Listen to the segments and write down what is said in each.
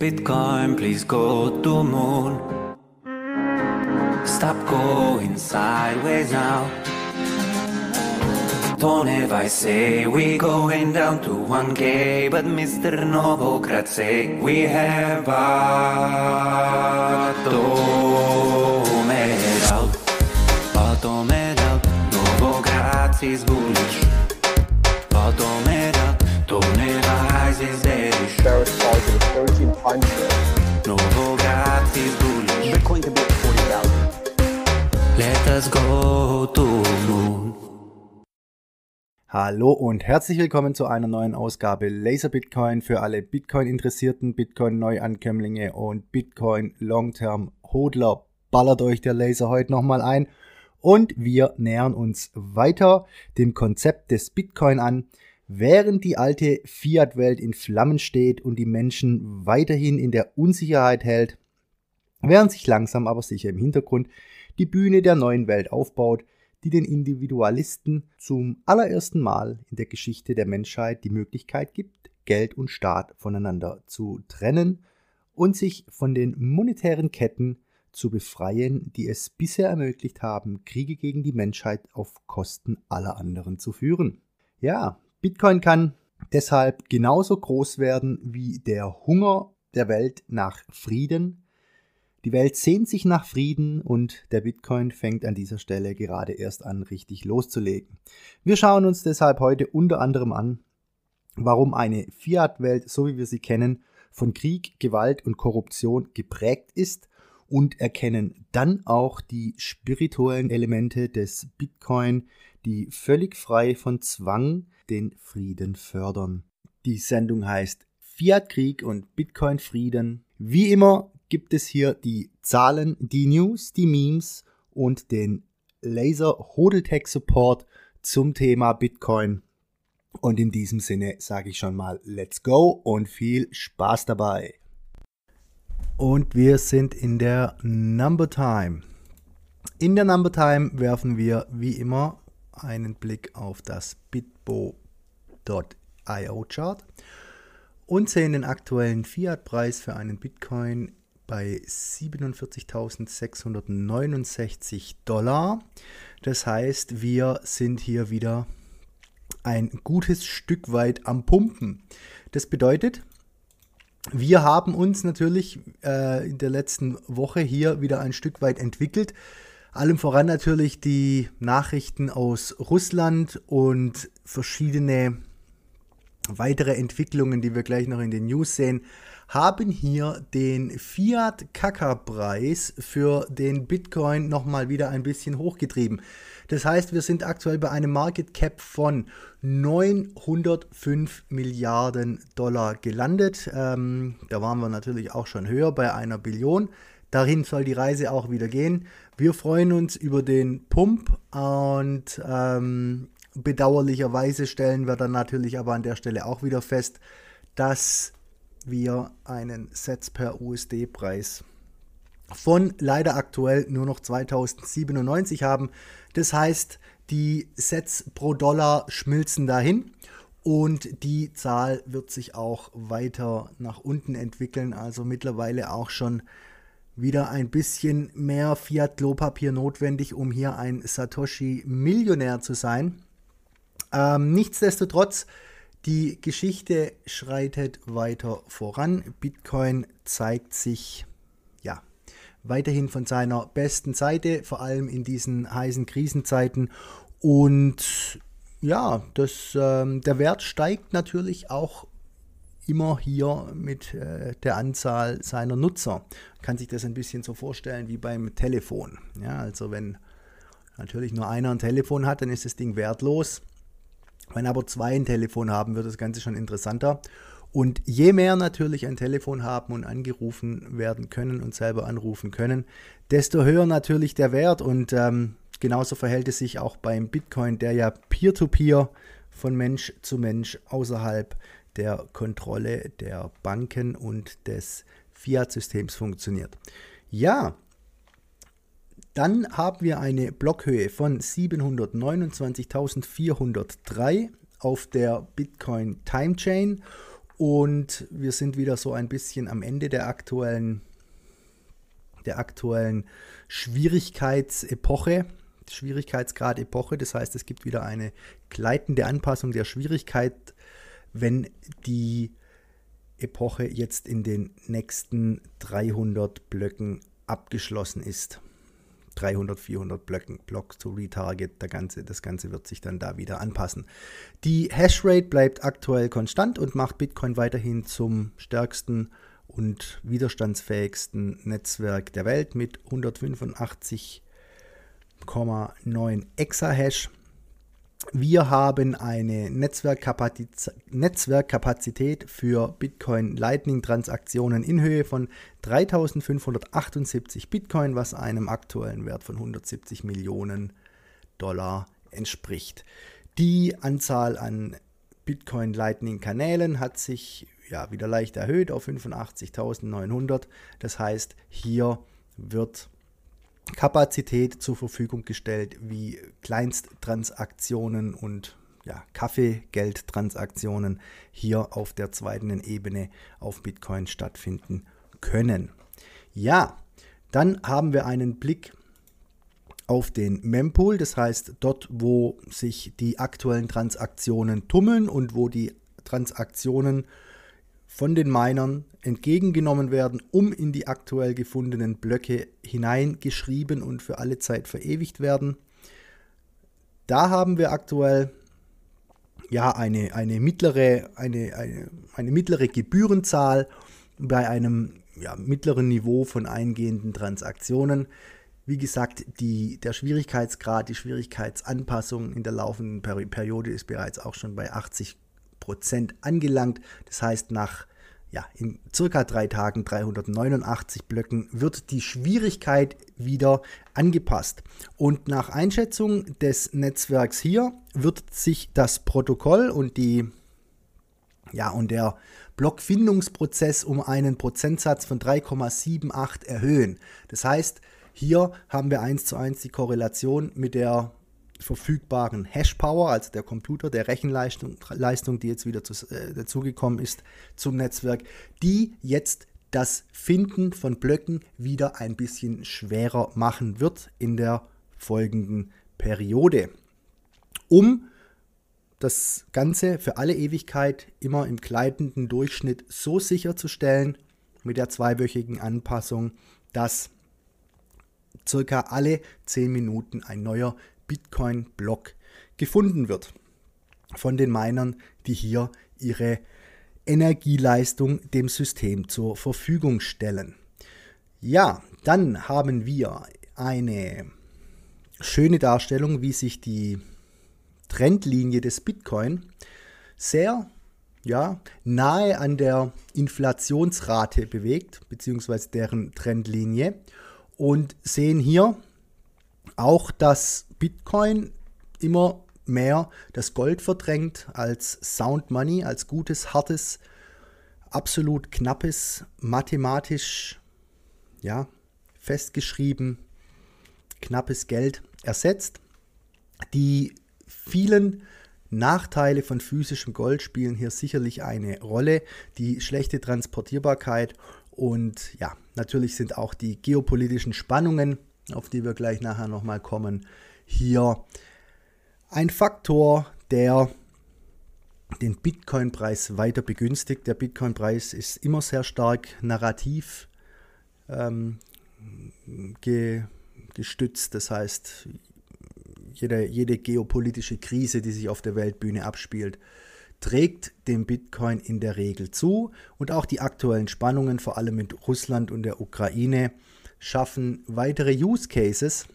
Bitcoin, please go to moon. Stop going sideways now. Don't ever say we going down to 1K, but Mr. Novogratz say we have bottomed out. Bottomed out, Novogratz is bullish. Bottomed out, don't ever rise is Bitcoin could be at 40,000. Let us go to moon. Hallo und herzlich willkommen zu einer neuen Ausgabe Laser Bitcoin für alle Bitcoin-Interessierten, Bitcoin-Neuankömmlinge und Bitcoin-Long-Term-Hodler. Ballert euch der Laser heute nochmal ein und wir nähern uns weiter dem Konzept des Bitcoin an. Während die alte Fiat-Welt in Flammen steht und die Menschen weiterhin in der Unsicherheit hält, während sich langsam aber sicher im Hintergrund die Bühne der neuen Welt aufbaut, die den Individualisten zum allerersten Mal in der Geschichte der Menschheit die Möglichkeit gibt, Geld und Staat voneinander zu trennen und sich von den monetären Ketten zu befreien, die es bisher ermöglicht haben, Kriege gegen die Menschheit auf Kosten aller anderen zu führen. Ja, Bitcoin kann deshalb genauso groß werden wie der Hunger der Welt nach Frieden, die Welt sehnt sich nach Frieden und der Bitcoin fängt an dieser Stelle gerade erst an, richtig loszulegen. Wir schauen uns deshalb heute unter anderem an, warum eine Fiat-Welt, so wie wir sie kennen, von Krieg, Gewalt und Korruption geprägt ist und erkennen dann auch die spirituellen Elemente des Bitcoin, die völlig frei von Zwang den Frieden fördern. Die Sendung heißt Fiat-Krieg und Bitcoin-Frieden. Wie immer gibt es hier die Zahlen, die News, die Memes und den Laser Hodeltech Support zum Thema Bitcoin. Und in diesem Sinne sage ich schon mal, let's go und viel Spaß dabei. Und wir sind in der Number Time. In der Number Time werfen wir wie immer einen Blick auf das bitbo.io Chart und sehen den aktuellen Fiat-Preis für einen Bitcoin bei 47.669 Dollar. Das heißt, wir sind hier wieder ein gutes Stück weit am Pumpen. Das bedeutet, wir haben uns natürlich äh, in der letzten Woche hier wieder ein Stück weit entwickelt. Allem voran natürlich die Nachrichten aus Russland und verschiedene weitere Entwicklungen, die wir gleich noch in den News sehen, haben hier den Fiat-Kaka-Preis für den Bitcoin nochmal wieder ein bisschen hochgetrieben. Das heißt, wir sind aktuell bei einem Market Cap von 905 Milliarden Dollar gelandet. Ähm, da waren wir natürlich auch schon höher bei einer Billion. Dahin soll die Reise auch wieder gehen. Wir freuen uns über den Pump und ähm, bedauerlicherweise stellen wir dann natürlich aber an der Stelle auch wieder fest, dass wir einen Sets per USD-Preis von leider aktuell nur noch 2097 haben. Das heißt, die Sets pro Dollar schmilzen dahin und die Zahl wird sich auch weiter nach unten entwickeln. Also mittlerweile auch schon wieder ein bisschen mehr Fiat-Klopapier notwendig, um hier ein Satoshi-Millionär zu sein. Ähm, nichtsdestotrotz die Geschichte schreitet weiter voran. Bitcoin zeigt sich ja weiterhin von seiner besten Seite, vor allem in diesen heißen Krisenzeiten. Und ja, das, ähm, der Wert steigt natürlich auch immer hier mit äh, der Anzahl seiner Nutzer. Man kann sich das ein bisschen so vorstellen wie beim Telefon. Ja, also wenn natürlich nur einer ein Telefon hat, dann ist das Ding wertlos. Wenn aber zwei ein Telefon haben, wird das Ganze schon interessanter. Und je mehr natürlich ein Telefon haben und angerufen werden können und selber anrufen können, desto höher natürlich der Wert. Und ähm, genauso verhält es sich auch beim Bitcoin, der ja peer-to-peer -peer von Mensch zu Mensch außerhalb der Kontrolle der Banken und des Fiat-Systems funktioniert. Ja, dann haben wir eine Blockhöhe von 729.403 auf der Bitcoin Time Chain und wir sind wieder so ein bisschen am Ende der aktuellen, der aktuellen Schwierigkeitsepoche, Schwierigkeitsgrad-Epoche. Das heißt, es gibt wieder eine gleitende Anpassung der Schwierigkeit, wenn die Epoche jetzt in den nächsten 300 Blöcken abgeschlossen ist. 300, 400 Blöcken, Blocks to Retarget, der ganze, das Ganze wird sich dann da wieder anpassen. Die Hashrate bleibt aktuell konstant und macht Bitcoin weiterhin zum stärksten und widerstandsfähigsten Netzwerk der Welt mit 185,9 Exahash. Wir haben eine Netzwerkkapazität für Bitcoin Lightning Transaktionen in Höhe von 3578 Bitcoin, was einem aktuellen Wert von 170 Millionen Dollar entspricht. Die Anzahl an Bitcoin Lightning Kanälen hat sich ja wieder leicht erhöht auf 85.900. Das heißt, hier wird Kapazität zur Verfügung gestellt, wie Kleinsttransaktionen und ja, Kaffeegeldtransaktionen hier auf der zweiten Ebene auf Bitcoin stattfinden können. Ja, dann haben wir einen Blick auf den Mempool, das heißt dort, wo sich die aktuellen Transaktionen tummeln und wo die Transaktionen von den Minern entgegengenommen werden, um in die aktuell gefundenen Blöcke hineingeschrieben und für alle Zeit verewigt werden. Da haben wir aktuell ja eine, eine, mittlere, eine, eine, eine mittlere Gebührenzahl bei einem ja, mittleren Niveau von eingehenden Transaktionen. Wie gesagt, die, der Schwierigkeitsgrad, die Schwierigkeitsanpassung in der laufenden Periode ist bereits auch schon bei 80 Prozent angelangt. Das heißt, nach ja, in circa drei Tagen 389 Blöcken wird die Schwierigkeit wieder angepasst. Und nach Einschätzung des Netzwerks hier wird sich das Protokoll und die ja, und der Blockfindungsprozess um einen Prozentsatz von 3,78 erhöhen. Das heißt, hier haben wir eins zu eins die Korrelation mit der verfügbaren Hash-Power, also der Computer, der Rechenleistung, Leistung, die jetzt wieder zu, äh, dazugekommen ist zum Netzwerk, die jetzt das Finden von Blöcken wieder ein bisschen schwerer machen wird in der folgenden Periode. Um das Ganze für alle Ewigkeit immer im gleitenden Durchschnitt so sicherzustellen mit der zweiwöchigen Anpassung, dass circa alle 10 Minuten ein neuer Bitcoin-Block gefunden wird von den Minern, die hier ihre Energieleistung dem System zur Verfügung stellen. Ja, dann haben wir eine schöne Darstellung, wie sich die Trendlinie des Bitcoin sehr ja, nahe an der Inflationsrate bewegt, beziehungsweise deren Trendlinie. Und sehen hier auch, dass Bitcoin immer mehr das Gold verdrängt als Sound Money, als gutes, hartes, absolut knappes, mathematisch ja, festgeschrieben, knappes Geld ersetzt. Die vielen Nachteile von physischem Gold spielen hier sicherlich eine Rolle. Die schlechte Transportierbarkeit und ja, natürlich sind auch die geopolitischen Spannungen, auf die wir gleich nachher nochmal kommen, hier ein Faktor, der den Bitcoin-Preis weiter begünstigt. Der Bitcoin-Preis ist immer sehr stark narrativ ähm, ge, gestützt. Das heißt, jede, jede geopolitische Krise, die sich auf der Weltbühne abspielt, trägt dem Bitcoin in der Regel zu. Und auch die aktuellen Spannungen, vor allem mit Russland und der Ukraine, schaffen weitere Use Cases,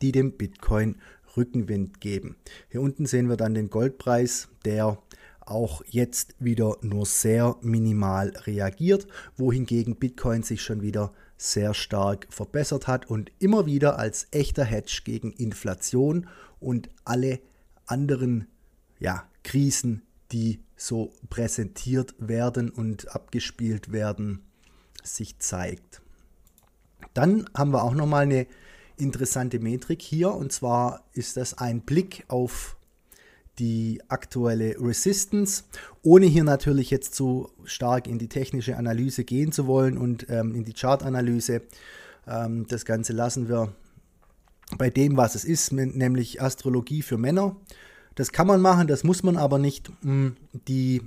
die dem Bitcoin Rückenwind geben. Hier unten sehen wir dann den Goldpreis, der auch jetzt wieder nur sehr minimal reagiert, wohingegen Bitcoin sich schon wieder sehr stark verbessert hat und immer wieder als echter Hedge gegen Inflation und alle anderen ja, Krisen, die so präsentiert werden und abgespielt werden, sich zeigt. Dann haben wir auch nochmal eine interessante Metrik hier und zwar ist das ein Blick auf die aktuelle Resistance, ohne hier natürlich jetzt zu stark in die technische Analyse gehen zu wollen und ähm, in die Chartanalyse. Ähm, das Ganze lassen wir bei dem, was es ist, nämlich Astrologie für Männer. Das kann man machen, das muss man aber nicht. Hm, die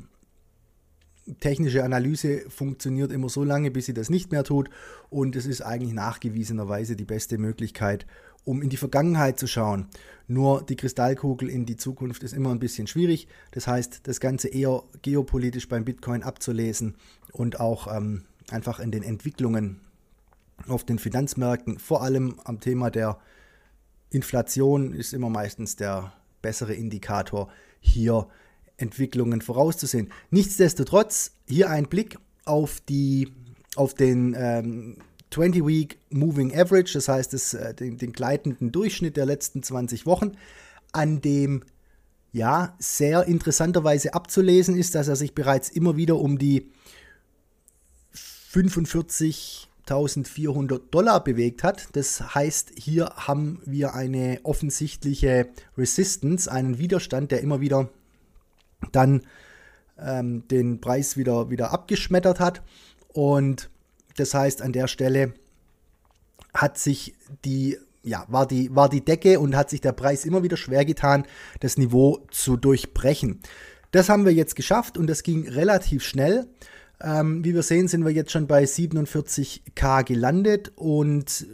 technische Analyse funktioniert immer so lange, bis sie das nicht mehr tut. Und es ist eigentlich nachgewiesenerweise die beste Möglichkeit, um in die Vergangenheit zu schauen. Nur die Kristallkugel in die Zukunft ist immer ein bisschen schwierig. Das heißt, das Ganze eher geopolitisch beim Bitcoin abzulesen und auch ähm, einfach in den Entwicklungen auf den Finanzmärkten, vor allem am Thema der Inflation, ist immer meistens der bessere Indikator, hier Entwicklungen vorauszusehen. Nichtsdestotrotz hier ein Blick auf, die, auf den ähm, 20-Week Moving Average, das heißt das, äh, den, den gleitenden Durchschnitt der letzten 20 Wochen, an dem ja sehr interessanterweise abzulesen ist, dass er sich bereits immer wieder um die 45.400 Dollar bewegt hat. Das heißt, hier haben wir eine offensichtliche Resistance, einen Widerstand, der immer wieder dann ähm, den Preis wieder, wieder abgeschmettert hat. Und das heißt, an der Stelle hat sich die, ja, war die, war die Decke und hat sich der Preis immer wieder schwer getan, das Niveau zu durchbrechen. Das haben wir jetzt geschafft und das ging relativ schnell. Ähm, wie wir sehen, sind wir jetzt schon bei 47k gelandet und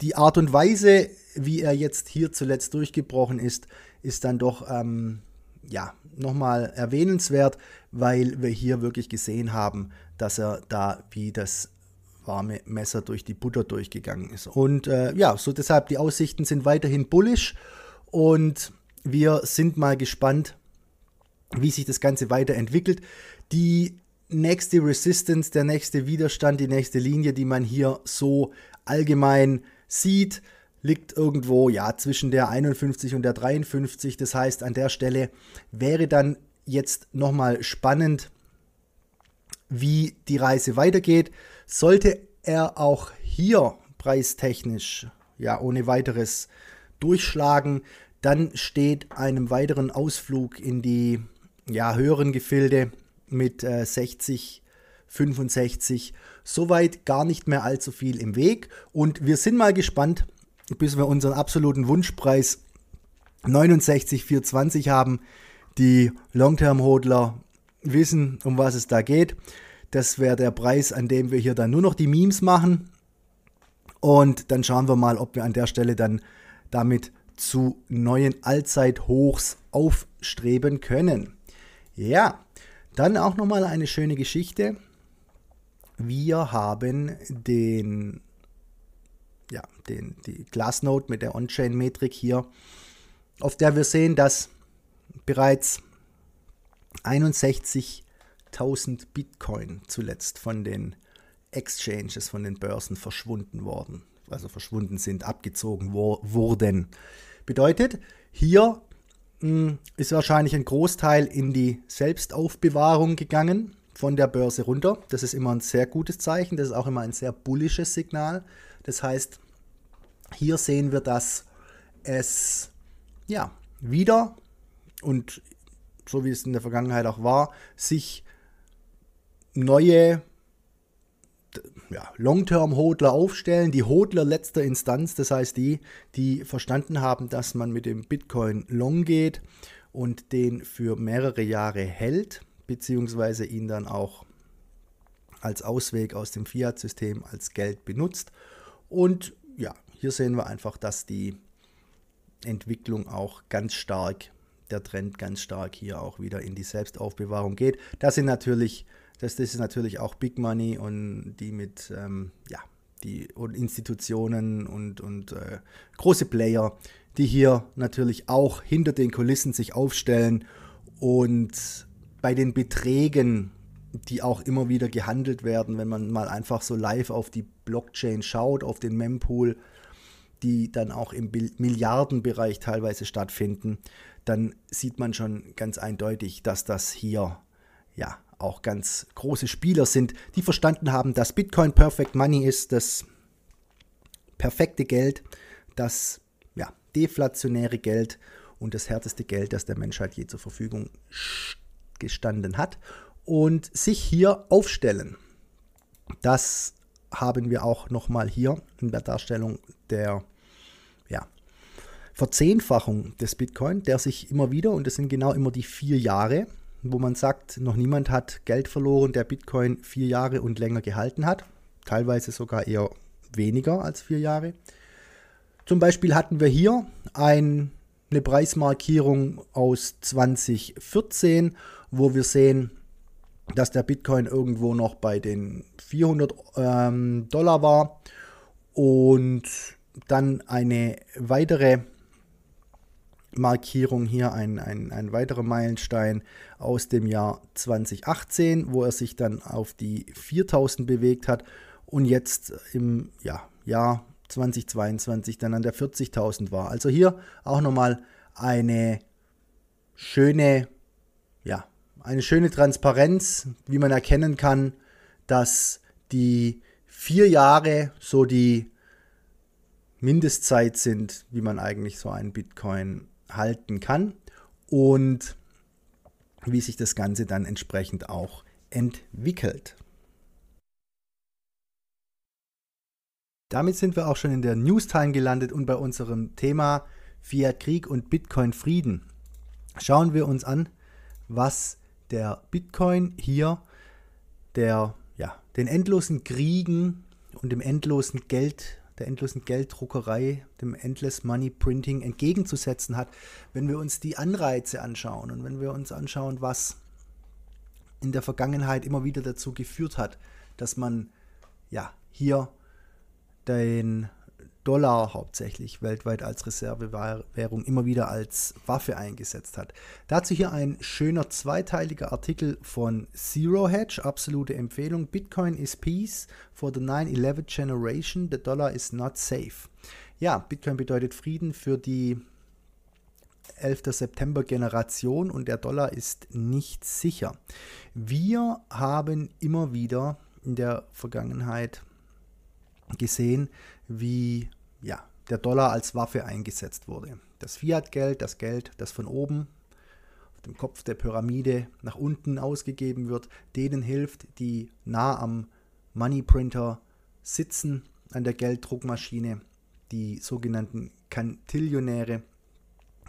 die Art und Weise, wie er jetzt hier zuletzt durchgebrochen ist, ist dann doch ähm, ja, nochmal erwähnenswert, weil wir hier wirklich gesehen haben, dass er da wie das warme Messer durch die Butter durchgegangen ist. Und äh, ja, so deshalb die Aussichten sind weiterhin bullish und wir sind mal gespannt, wie sich das Ganze weiterentwickelt. Die nächste Resistance, der nächste Widerstand, die nächste Linie, die man hier so allgemein sieht, liegt irgendwo ja zwischen der 51 und der 53. Das heißt, an der Stelle wäre dann jetzt nochmal spannend, wie die Reise weitergeht. Sollte er auch hier preistechnisch ja ohne weiteres durchschlagen, dann steht einem weiteren Ausflug in die ja, höheren Gefilde mit äh, 60, 65 soweit gar nicht mehr allzu viel im Weg. Und wir sind mal gespannt, bis wir unseren absoluten Wunschpreis 69,420 haben. Die Long-Term-Hodler wissen, um was es da geht. Das wäre der Preis, an dem wir hier dann nur noch die Memes machen. Und dann schauen wir mal, ob wir an der Stelle dann damit zu neuen Allzeithochs aufstreben können. Ja, dann auch nochmal eine schöne Geschichte. Wir haben den ja, den, die Glassnode mit der On-Chain-Metrik hier, auf der wir sehen, dass bereits 61.000 Bitcoin zuletzt von den Exchanges, von den Börsen verschwunden worden, also verschwunden sind, abgezogen wurden. Bedeutet, hier mh, hm, ist wahrscheinlich ein Großteil in die Selbstaufbewahrung gegangen von der Börse runter. Das ist immer ein sehr gutes Zeichen, das ist auch immer ein sehr bullisches Signal. Das heißt, hier sehen wir, dass es ja wieder und so wie es in der Vergangenheit auch war, sich neue ja, Long-Term-Hodler aufstellen, die Hodler letzter Instanz, das heißt die, die verstanden haben, dass man mit dem Bitcoin long geht und den für mehrere Jahre hält, beziehungsweise ihn dann auch als Ausweg aus dem Fiat-System als Geld benutzt und ja, hier sehen wir einfach, dass die Entwicklung auch ganz stark, der Trend ganz stark hier auch wieder in die Selbstaufbewahrung geht. Das sind natürlich, das, das ist natürlich auch Big Money und die mit, ähm, ja, die Institutionen und, und äh, große Player, die hier natürlich auch hinter den Kulissen sich aufstellen und bei den Beträgen die auch immer wieder gehandelt werden, wenn man mal einfach so live auf die Blockchain schaut, auf den Mempool, die dann auch im Milliardenbereich teilweise stattfinden, dann sieht man schon ganz eindeutig, dass das hier ja auch ganz große Spieler sind, die verstanden haben, dass Bitcoin Perfect Money ist, das perfekte Geld, das ja, deflationäre Geld und das härteste Geld, das der Menschheit je zur Verfügung gestanden hat. Und sich hier aufstellen. Das haben wir auch nochmal hier in der Darstellung der ja, Verzehnfachung des Bitcoin, der sich immer wieder, und das sind genau immer die vier Jahre, wo man sagt, noch niemand hat Geld verloren, der Bitcoin vier Jahre und länger gehalten hat. Teilweise sogar eher weniger als vier Jahre. Zum Beispiel hatten wir hier ein, eine Preismarkierung aus 2014, wo wir sehen, dass der Bitcoin irgendwo noch bei den 400 ähm, Dollar war und dann eine weitere Markierung hier, ein, ein, ein weiterer Meilenstein aus dem Jahr 2018, wo er sich dann auf die 4000 bewegt hat und jetzt im ja, Jahr 2022 dann an der 40.000 war. Also hier auch nochmal eine schöne, ja, eine schöne Transparenz, wie man erkennen kann, dass die vier Jahre so die Mindestzeit sind, wie man eigentlich so einen Bitcoin halten kann und wie sich das Ganze dann entsprechend auch entwickelt. Damit sind wir auch schon in der News-Time gelandet und bei unserem Thema Fiat Krieg und Bitcoin Frieden. Schauen wir uns an, was der Bitcoin hier der, ja, den endlosen Kriegen und dem endlosen Geld, der endlosen Gelddruckerei, dem Endless Money Printing entgegenzusetzen hat, wenn wir uns die Anreize anschauen und wenn wir uns anschauen, was in der Vergangenheit immer wieder dazu geführt hat, dass man ja hier den Dollar hauptsächlich weltweit als Reservewährung immer wieder als Waffe eingesetzt hat. Dazu hier ein schöner zweiteiliger Artikel von Zero Hedge, absolute Empfehlung. Bitcoin is peace for the 9-11 generation, the dollar is not safe. Ja, Bitcoin bedeutet Frieden für die 11. September Generation und der Dollar ist nicht sicher. Wir haben immer wieder in der Vergangenheit gesehen, wie ja, der Dollar als Waffe eingesetzt wurde. Das Fiat-Geld, das Geld, das von oben auf dem Kopf der Pyramide nach unten ausgegeben wird, denen hilft, die nah am Money Printer sitzen, an der Gelddruckmaschine, die sogenannten Kantillionäre,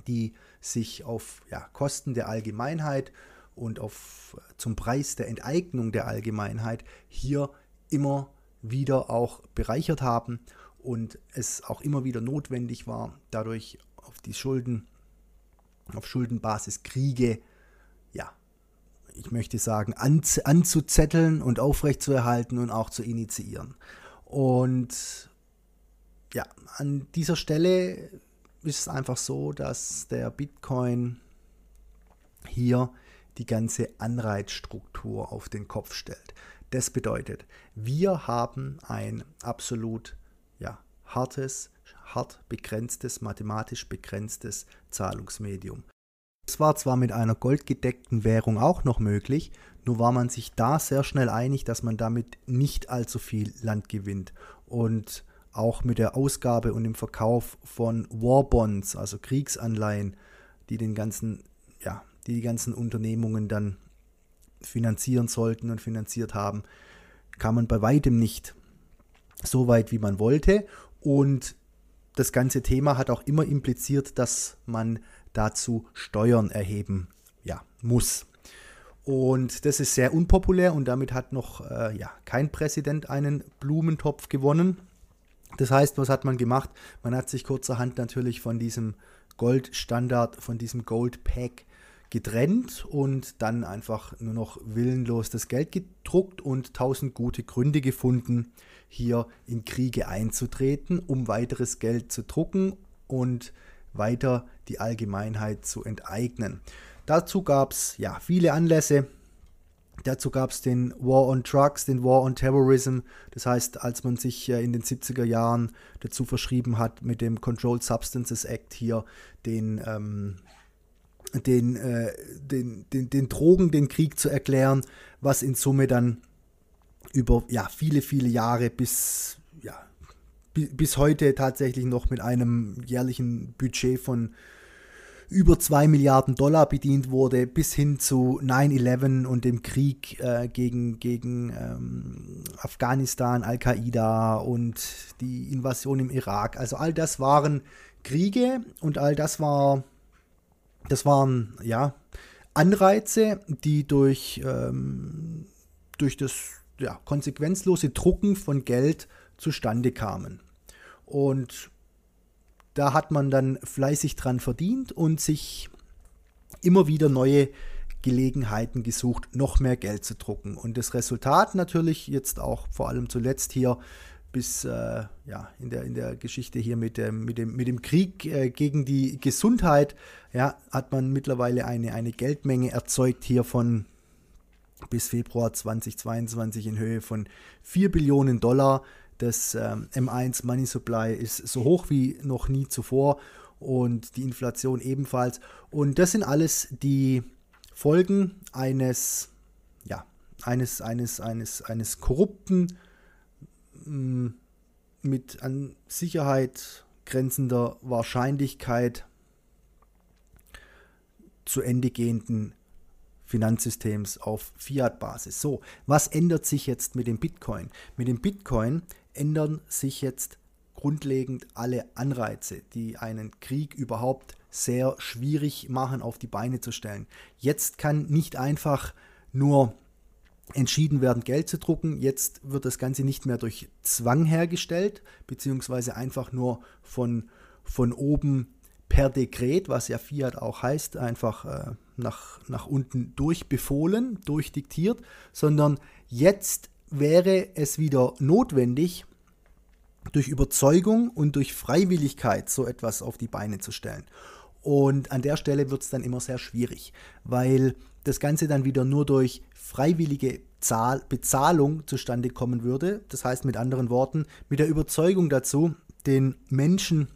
die sich auf ja, Kosten der Allgemeinheit und auf, zum Preis der Enteignung der Allgemeinheit hier immer wieder auch bereichert haben und es auch immer wieder notwendig war, dadurch auf die Schulden, auf Schuldenbasis Kriege, ja, ich möchte sagen, an, anzuzetteln und aufrechtzuerhalten und auch zu initiieren. Und ja, an dieser Stelle ist es einfach so, dass der Bitcoin hier die ganze Anreizstruktur auf den Kopf stellt. Das bedeutet, wir haben ein absolut hartes, hart begrenztes, mathematisch begrenztes Zahlungsmedium. Es war zwar mit einer goldgedeckten Währung auch noch möglich, nur war man sich da sehr schnell einig, dass man damit nicht allzu viel Land gewinnt. Und auch mit der Ausgabe und dem Verkauf von Warbonds, also Kriegsanleihen, die den ganzen, ja, die, die ganzen Unternehmungen dann finanzieren sollten und finanziert haben, kam man bei weitem nicht so weit, wie man wollte. Und das ganze Thema hat auch immer impliziert, dass man dazu Steuern erheben ja, muss. Und das ist sehr unpopulär und damit hat noch äh, ja, kein Präsident einen Blumentopf gewonnen. Das heißt, was hat man gemacht? Man hat sich kurzerhand natürlich von diesem Goldstandard, von diesem Gold Pack getrennt und dann einfach nur noch willenlos das Geld gedruckt und tausend gute Gründe gefunden, hier in Kriege einzutreten, um weiteres Geld zu drucken und weiter die Allgemeinheit zu enteignen. Dazu gab es ja viele Anlässe. Dazu gab es den War on Drugs, den War on Terrorism. Das heißt, als man sich in den 70er Jahren dazu verschrieben hat, mit dem Controlled Substances Act hier den ähm, den, äh, den, den, den Drogen den Krieg zu erklären, was in Summe dann über ja, viele, viele Jahre bis, ja, bis heute tatsächlich noch mit einem jährlichen Budget von über 2 Milliarden Dollar bedient wurde, bis hin zu 9-11 und dem Krieg äh, gegen, gegen ähm, Afghanistan, Al-Qaida und die Invasion im Irak. Also all das waren Kriege und all das war, das waren, ja, Anreize, die durch, ähm, durch das ja, konsequenzlose Drucken von Geld zustande kamen. Und da hat man dann fleißig dran verdient und sich immer wieder neue Gelegenheiten gesucht, noch mehr Geld zu drucken. Und das Resultat natürlich jetzt auch vor allem zuletzt hier bis äh, ja, in, der, in der Geschichte hier mit dem, mit dem, mit dem Krieg äh, gegen die Gesundheit, ja, hat man mittlerweile eine, eine Geldmenge erzeugt hier von bis Februar 2022 in Höhe von 4 Billionen Dollar. Das ähm, M1 Money Supply ist so hoch wie noch nie zuvor und die Inflation ebenfalls. Und das sind alles die Folgen eines, ja, eines, eines, eines, eines korrupten, mit an Sicherheit grenzender Wahrscheinlichkeit zu Ende gehenden Finanzsystems auf Fiat-Basis. So, was ändert sich jetzt mit dem Bitcoin? Mit dem Bitcoin ändern sich jetzt grundlegend alle Anreize, die einen Krieg überhaupt sehr schwierig machen, auf die Beine zu stellen. Jetzt kann nicht einfach nur entschieden werden, Geld zu drucken. Jetzt wird das Ganze nicht mehr durch Zwang hergestellt, beziehungsweise einfach nur von, von oben per Dekret, was ja Fiat auch heißt, einfach äh, nach, nach unten durchbefohlen, durchdiktiert, sondern jetzt wäre es wieder notwendig, durch Überzeugung und durch Freiwilligkeit so etwas auf die Beine zu stellen. Und an der Stelle wird es dann immer sehr schwierig, weil das Ganze dann wieder nur durch freiwillige Zahl Bezahlung zustande kommen würde. Das heißt mit anderen Worten, mit der Überzeugung dazu, den Menschen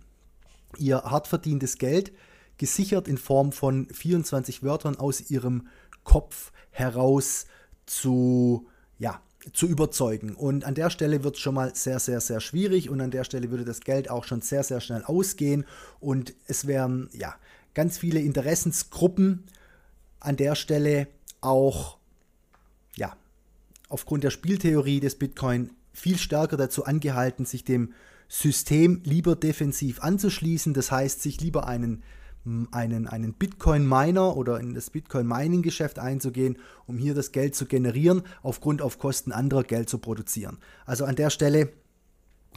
ihr hart verdientes Geld gesichert in Form von 24 Wörtern aus ihrem Kopf heraus zu, ja, zu überzeugen. Und an der Stelle wird es schon mal sehr, sehr, sehr schwierig und an der Stelle würde das Geld auch schon sehr, sehr schnell ausgehen und es wären ja ganz viele Interessensgruppen an der Stelle auch ja aufgrund der Spieltheorie des Bitcoin viel stärker dazu angehalten, sich dem System lieber defensiv anzuschließen, das heißt, sich lieber einen einen, einen Bitcoin-Miner oder in das Bitcoin-Mining-Geschäft einzugehen, um hier das Geld zu generieren, aufgrund auf Kosten anderer Geld zu produzieren. Also an der Stelle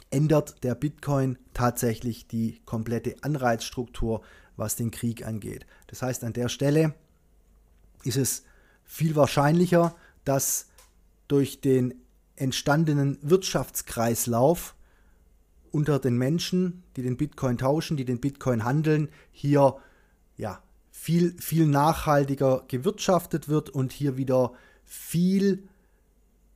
ändert der Bitcoin tatsächlich die komplette Anreizstruktur, was den Krieg angeht. Das heißt, an der Stelle ist es viel wahrscheinlicher, dass durch den entstandenen Wirtschaftskreislauf unter den Menschen, die den Bitcoin tauschen, die den Bitcoin handeln, hier ja, viel, viel nachhaltiger gewirtschaftet wird und hier wieder viel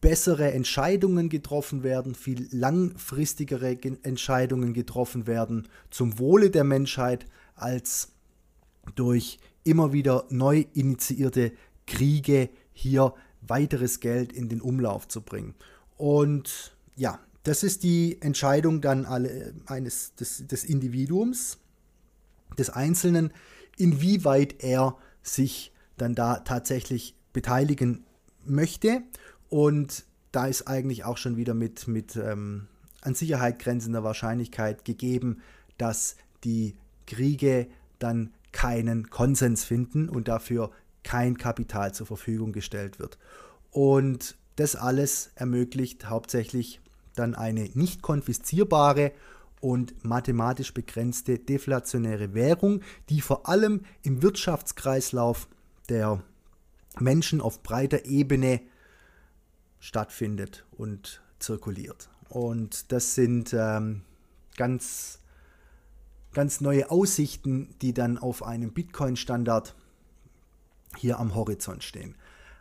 bessere Entscheidungen getroffen werden, viel langfristigere Entscheidungen getroffen werden zum Wohle der Menschheit als durch immer wieder neu initiierte Kriege hier weiteres Geld in den Umlauf zu bringen. Und ja, das ist die Entscheidung dann alle, eines des, des Individuums, des Einzelnen, inwieweit er sich dann da tatsächlich beteiligen möchte. Und da ist eigentlich auch schon wieder mit, mit ähm, an Sicherheit grenzender Wahrscheinlichkeit gegeben, dass die Kriege dann keinen Konsens finden und dafür kein Kapital zur Verfügung gestellt wird. Und das alles ermöglicht hauptsächlich dann eine nicht konfiszierbare und mathematisch begrenzte deflationäre Währung, die vor allem im Wirtschaftskreislauf der Menschen auf breiter Ebene stattfindet und zirkuliert. Und das sind ähm, ganz, ganz neue Aussichten, die dann auf einem Bitcoin-Standard hier am Horizont stehen.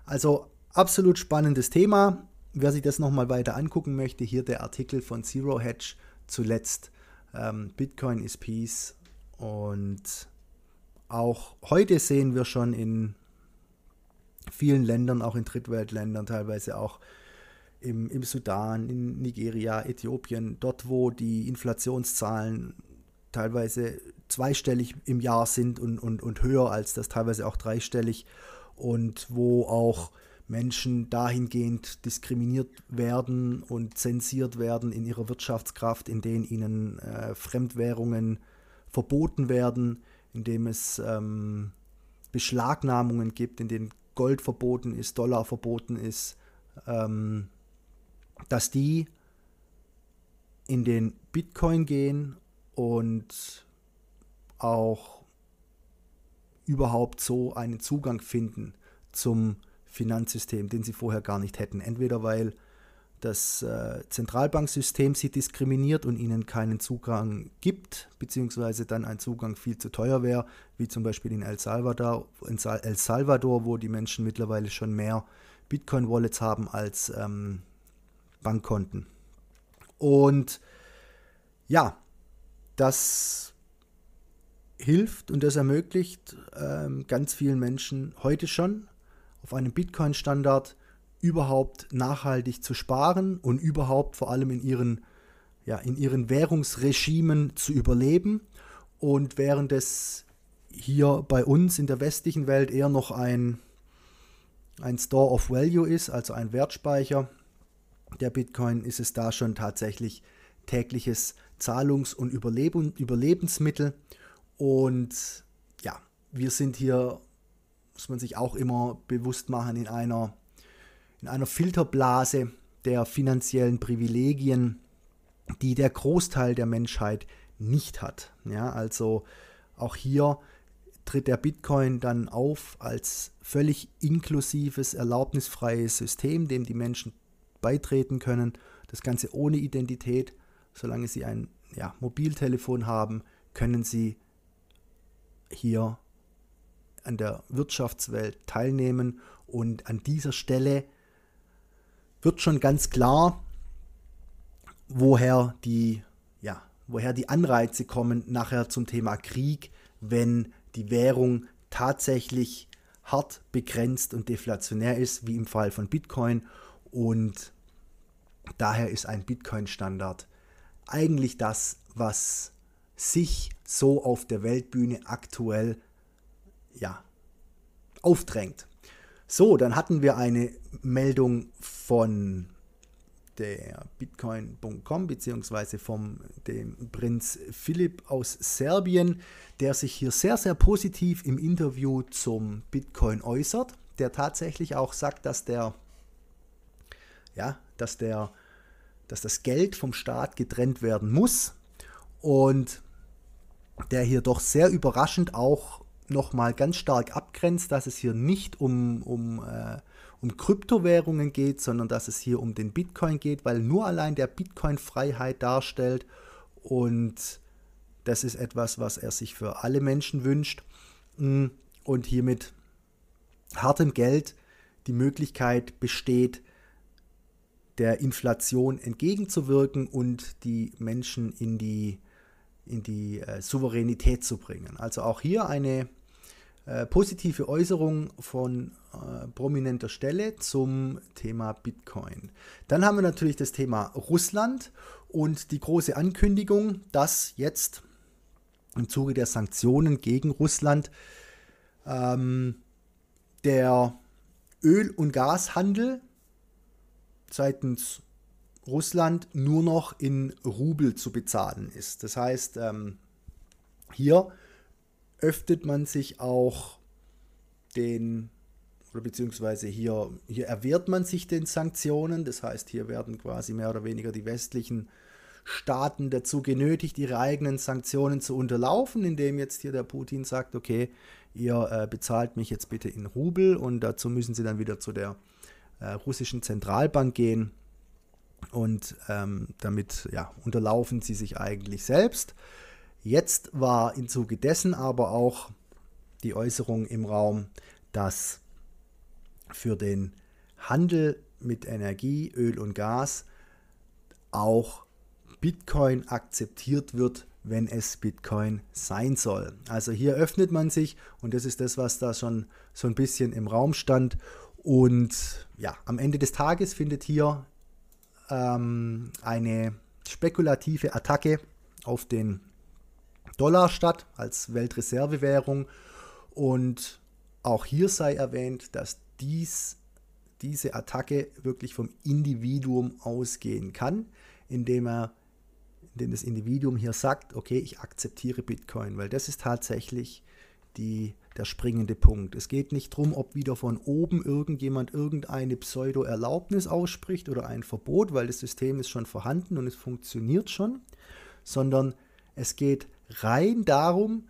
Also absolut spannendes Thema wer sich das nochmal weiter angucken möchte, hier der Artikel von Zero Hedge zuletzt. Ähm, Bitcoin is Peace. Und auch heute sehen wir schon in vielen Ländern, auch in Drittweltländern, teilweise auch im, im Sudan, in Nigeria, Äthiopien, dort wo die Inflationszahlen teilweise zweistellig im Jahr sind und, und, und höher als das, teilweise auch dreistellig. Und wo auch Menschen dahingehend diskriminiert werden und zensiert werden in ihrer Wirtschaftskraft, in denen ihnen äh, Fremdwährungen verboten werden, indem es ähm, Beschlagnahmungen gibt, in denen Gold verboten ist, Dollar verboten ist, ähm, dass die in den Bitcoin gehen und auch überhaupt so einen Zugang finden zum Finanzsystem, den sie vorher gar nicht hätten. Entweder weil das äh, Zentralbanksystem sie diskriminiert und ihnen keinen Zugang gibt, beziehungsweise dann ein Zugang viel zu teuer wäre, wie zum Beispiel in El Salvador, in El Salvador wo die Menschen mittlerweile schon mehr Bitcoin-Wallets haben als ähm, Bankkonten. Und ja, das hilft und das ermöglicht ähm, ganz vielen Menschen heute schon auf einem Bitcoin-Standard überhaupt nachhaltig zu sparen und überhaupt vor allem in ihren, ja, in ihren Währungsregimen zu überleben. Und während es hier bei uns in der westlichen Welt eher noch ein, ein Store of Value ist, also ein Wertspeicher der Bitcoin, ist es da schon tatsächlich tägliches Zahlungs- und Überleben, Überlebensmittel. Und ja, wir sind hier, muss man sich auch immer bewusst machen, in einer in einer Filterblase der finanziellen Privilegien, die der Großteil der Menschheit nicht hat. Ja, also auch hier tritt der Bitcoin dann auf als völlig inklusives, erlaubnisfreies System, dem die Menschen beitreten können. Das Ganze ohne Identität. Solange sie ein ja, Mobiltelefon haben, können sie hier an der Wirtschaftswelt teilnehmen. Und an dieser Stelle wird schon ganz klar, woher die, ja, woher die Anreize kommen nachher zum Thema Krieg, wenn die Währung tatsächlich hart begrenzt und deflationär ist, wie im Fall von Bitcoin. Und daher ist ein Bitcoin-Standard eigentlich das, was sich so auf der Weltbühne aktuell ja, aufdrängt. So, dann hatten wir eine Meldung von der Bitcoin.com beziehungsweise vom dem Prinz Philipp aus Serbien, der sich hier sehr, sehr positiv im Interview zum Bitcoin äußert, der tatsächlich auch sagt, dass der, ja, dass der, dass das Geld vom Staat getrennt werden muss und der hier doch sehr überraschend auch nochmal ganz stark abgrenzt, dass es hier nicht um, um, äh, um Kryptowährungen geht, sondern dass es hier um den Bitcoin geht, weil nur allein der Bitcoin Freiheit darstellt und das ist etwas, was er sich für alle Menschen wünscht. Und hiermit hartem Geld die Möglichkeit besteht, der Inflation entgegenzuwirken und die Menschen in die, in die äh, Souveränität zu bringen. Also auch hier eine äh, positive Äußerung von äh, prominenter Stelle zum Thema Bitcoin. Dann haben wir natürlich das Thema Russland und die große Ankündigung, dass jetzt im Zuge der Sanktionen gegen Russland ähm, der Öl- und Gashandel seitens Russland nur noch in Rubel zu bezahlen ist. Das heißt, ähm, hier öffnet man sich auch den, oder beziehungsweise hier, hier erwehrt man sich den Sanktionen. Das heißt, hier werden quasi mehr oder weniger die westlichen Staaten dazu genötigt, ihre eigenen Sanktionen zu unterlaufen, indem jetzt hier der Putin sagt, okay, ihr äh, bezahlt mich jetzt bitte in Rubel und dazu müssen sie dann wieder zu der äh, russischen Zentralbank gehen und ähm, damit ja, unterlaufen sie sich eigentlich selbst. Jetzt war im Zuge dessen aber auch die Äußerung im Raum, dass für den Handel mit Energie, Öl und Gas auch Bitcoin akzeptiert wird, wenn es Bitcoin sein soll. Also hier öffnet man sich und das ist das, was da schon so ein bisschen im Raum stand. Und ja, am Ende des Tages findet hier ähm, eine spekulative Attacke auf den Dollar statt als Weltreservewährung. Und auch hier sei erwähnt, dass dies, diese Attacke wirklich vom Individuum ausgehen kann, indem er indem das Individuum hier sagt, okay, ich akzeptiere Bitcoin, weil das ist tatsächlich die, der springende Punkt. Es geht nicht darum, ob wieder von oben irgendjemand irgendeine Pseudo-Erlaubnis ausspricht oder ein Verbot, weil das System ist schon vorhanden und es funktioniert schon, sondern es geht rein darum,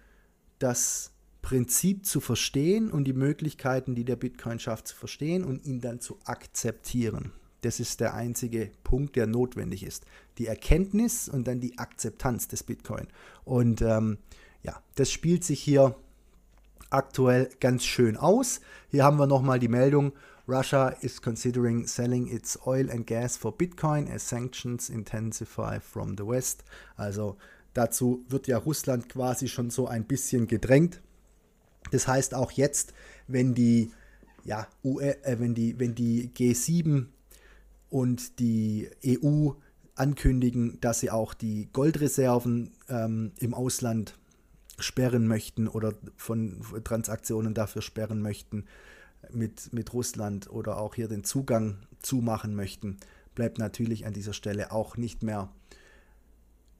das Prinzip zu verstehen und die Möglichkeiten, die der Bitcoin schafft, zu verstehen und ihn dann zu akzeptieren. Das ist der einzige Punkt, der notwendig ist. Die Erkenntnis und dann die Akzeptanz des Bitcoin. Und ähm, ja, das spielt sich hier aktuell ganz schön aus. Hier haben wir nochmal die Meldung, Russia is considering selling its oil and gas for Bitcoin as sanctions intensify from the West. Also dazu wird ja Russland quasi schon so ein bisschen gedrängt. Das heißt auch jetzt, wenn die, ja, UE, äh, wenn die, wenn die G7 und die EU ankündigen, dass sie auch die Goldreserven ähm, im Ausland sperren möchten oder von Transaktionen dafür sperren möchten mit, mit Russland oder auch hier den Zugang zumachen möchten, bleibt natürlich an dieser Stelle auch nicht mehr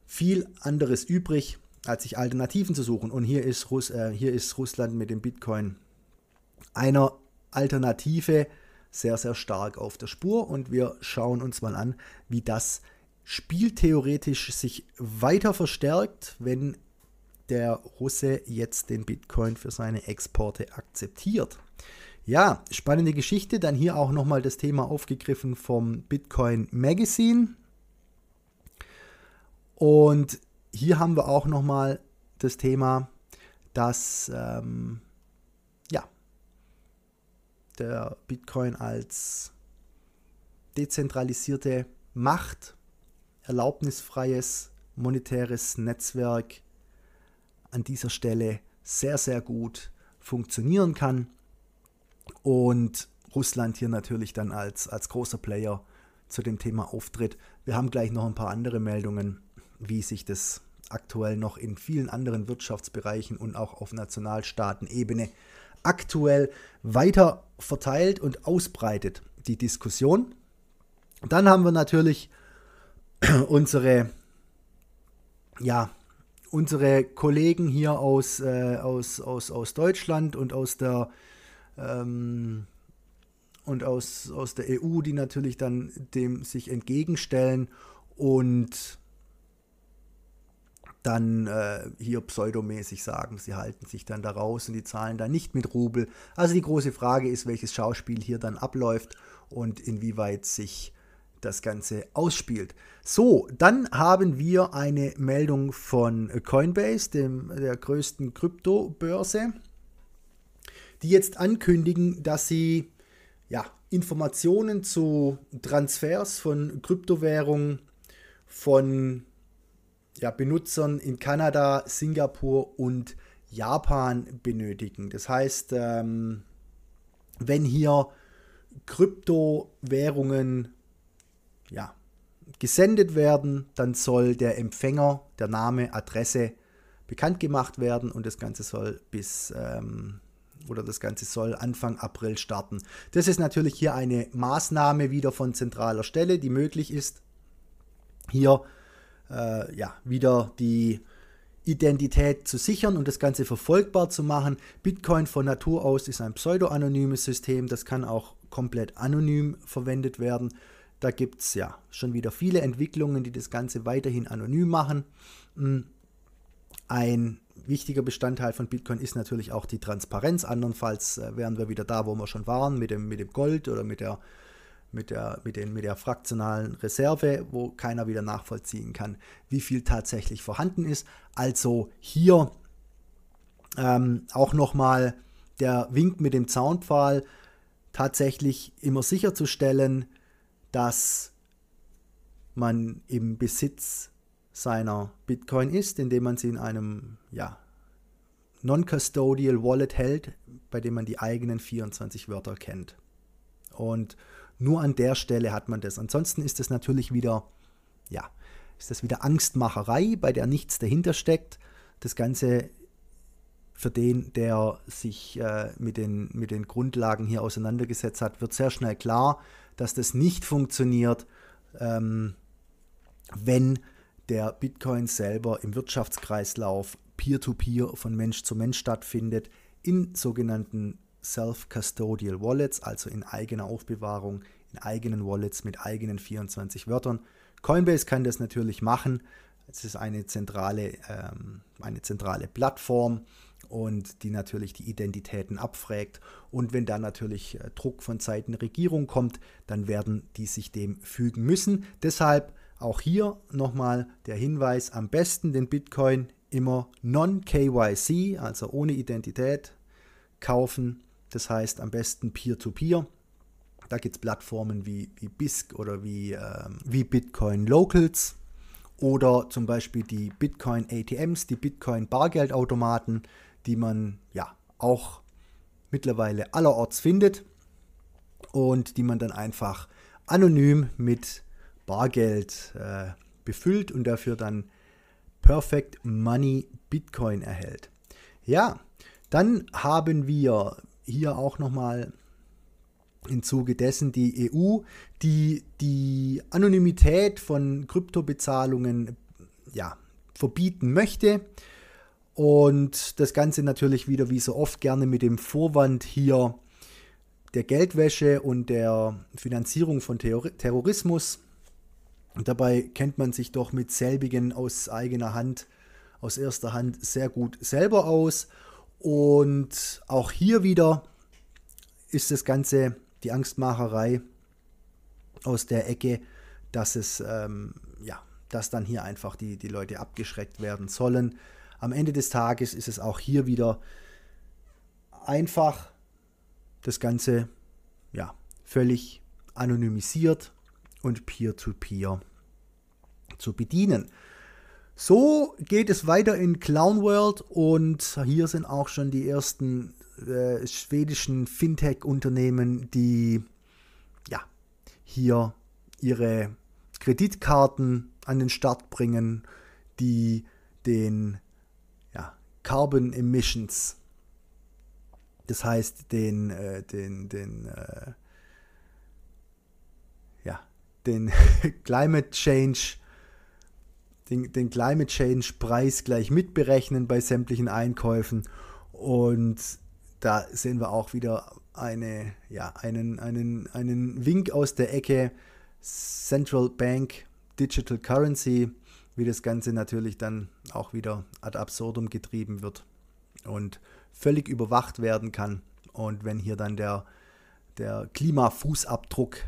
viel anderes übrig, als sich Alternativen zu suchen. Und hier ist, Russ, äh, hier ist Russland mit dem Bitcoin einer Alternative sehr, sehr stark auf der Spur. Und wir schauen uns mal an, wie das spieltheoretisch sich weiter verstärkt, wenn der Russe jetzt den Bitcoin für seine Exporte akzeptiert. Ja, spannende Geschichte. Dann hier auch nochmal das Thema aufgegriffen vom Bitcoin Magazine. Und hier haben wir auch nochmal das Thema, dass ähm, ja, der Bitcoin als dezentralisierte Macht, erlaubnisfreies monetäres Netzwerk an dieser Stelle sehr, sehr gut funktionieren kann. Und Russland hier natürlich dann als, als großer Player zu dem Thema auftritt. Wir haben gleich noch ein paar andere Meldungen wie sich das aktuell noch in vielen anderen Wirtschaftsbereichen und auch auf Nationalstaatenebene aktuell weiter verteilt und ausbreitet, die Diskussion. Dann haben wir natürlich unsere, ja, unsere Kollegen hier aus, äh, aus, aus, aus Deutschland und aus der ähm, und aus, aus der EU, die natürlich dann dem sich entgegenstellen und dann äh, hier pseudomäßig sagen, sie halten sich dann da raus und die zahlen dann nicht mit Rubel. Also die große Frage ist, welches Schauspiel hier dann abläuft und inwieweit sich das Ganze ausspielt. So, dann haben wir eine Meldung von Coinbase, dem, der größten Kryptobörse, die jetzt ankündigen, dass sie ja, Informationen zu Transfers von Kryptowährungen von ja, Benutzern in Kanada, Singapur und Japan benötigen. Das heißt, ähm, wenn hier Kryptowährungen ja, gesendet werden, dann soll der Empfänger, der Name, Adresse bekannt gemacht werden und das Ganze soll bis ähm, oder das Ganze soll Anfang April starten. Das ist natürlich hier eine Maßnahme wieder von zentraler Stelle, die möglich ist, hier äh, ja, wieder die Identität zu sichern und das Ganze verfolgbar zu machen. Bitcoin von Natur aus ist ein pseudo-anonymes System, das kann auch komplett anonym verwendet werden. Da gibt es ja schon wieder viele Entwicklungen, die das Ganze weiterhin anonym machen. Hm. Ein wichtiger Bestandteil von Bitcoin ist natürlich auch die Transparenz. Andernfalls äh, wären wir wieder da, wo wir schon waren, mit dem, mit dem Gold oder mit der mit der, mit, den, mit der fraktionalen Reserve, wo keiner wieder nachvollziehen kann, wie viel tatsächlich vorhanden ist. Also hier ähm, auch nochmal der Wink mit dem Zaunpfahl, tatsächlich immer sicherzustellen, dass man im Besitz seiner Bitcoin ist, indem man sie in einem ja, Non-Custodial Wallet hält, bei dem man die eigenen 24 Wörter kennt. Und nur an der Stelle hat man das. Ansonsten ist es natürlich wieder, ja, ist das wieder Angstmacherei, bei der nichts dahinter steckt, das Ganze für den, der sich äh, mit, den, mit den Grundlagen hier auseinandergesetzt hat, wird sehr schnell klar, dass das nicht funktioniert, ähm, wenn der Bitcoin selber im Wirtschaftskreislauf peer-to-peer -peer von Mensch zu Mensch stattfindet, in sogenannten Self-Custodial Wallets, also in eigener Aufbewahrung, in eigenen Wallets mit eigenen 24 Wörtern. Coinbase kann das natürlich machen. Es ist eine zentrale, ähm, eine zentrale Plattform und die natürlich die Identitäten abfragt. Und wenn da natürlich äh, Druck von Seiten Regierung kommt, dann werden die sich dem fügen müssen. Deshalb auch hier nochmal der Hinweis, am besten den Bitcoin immer non-KYC, also ohne Identität, kaufen. Das heißt am besten Peer-to-Peer. -Peer. Da gibt es Plattformen wie, wie BISC oder wie, ähm, wie Bitcoin Locals oder zum Beispiel die Bitcoin ATMs, die Bitcoin Bargeldautomaten die man ja auch mittlerweile allerorts findet und die man dann einfach anonym mit Bargeld äh, befüllt und dafür dann Perfect Money Bitcoin erhält. Ja, dann haben wir hier auch nochmal im Zuge dessen die EU, die die Anonymität von Kryptobezahlungen ja, verbieten möchte. Und das Ganze natürlich wieder wie so oft gerne mit dem Vorwand hier der Geldwäsche und der Finanzierung von Terrorismus. Und dabei kennt man sich doch mit selbigen aus eigener Hand, aus erster Hand sehr gut selber aus. Und auch hier wieder ist das Ganze die Angstmacherei aus der Ecke, dass es ähm, ja, dass dann hier einfach die, die Leute abgeschreckt werden sollen am Ende des Tages ist es auch hier wieder einfach das Ganze ja, völlig anonymisiert und peer-to-peer -peer zu bedienen. So geht es weiter in Clown World und hier sind auch schon die ersten äh, schwedischen Fintech-Unternehmen, die ja, hier ihre Kreditkarten an den Start bringen, die den Carbon Emissions. Das heißt, den, äh, den, den, äh, ja, den Climate Change, den, den Climate Change Preis gleich mitberechnen bei sämtlichen Einkäufen. Und da sehen wir auch wieder eine, ja, einen, einen, einen Wink aus der Ecke. Central Bank Digital Currency wie das Ganze natürlich dann auch wieder ad absurdum getrieben wird und völlig überwacht werden kann. Und wenn hier dann der, der Klimafußabdruck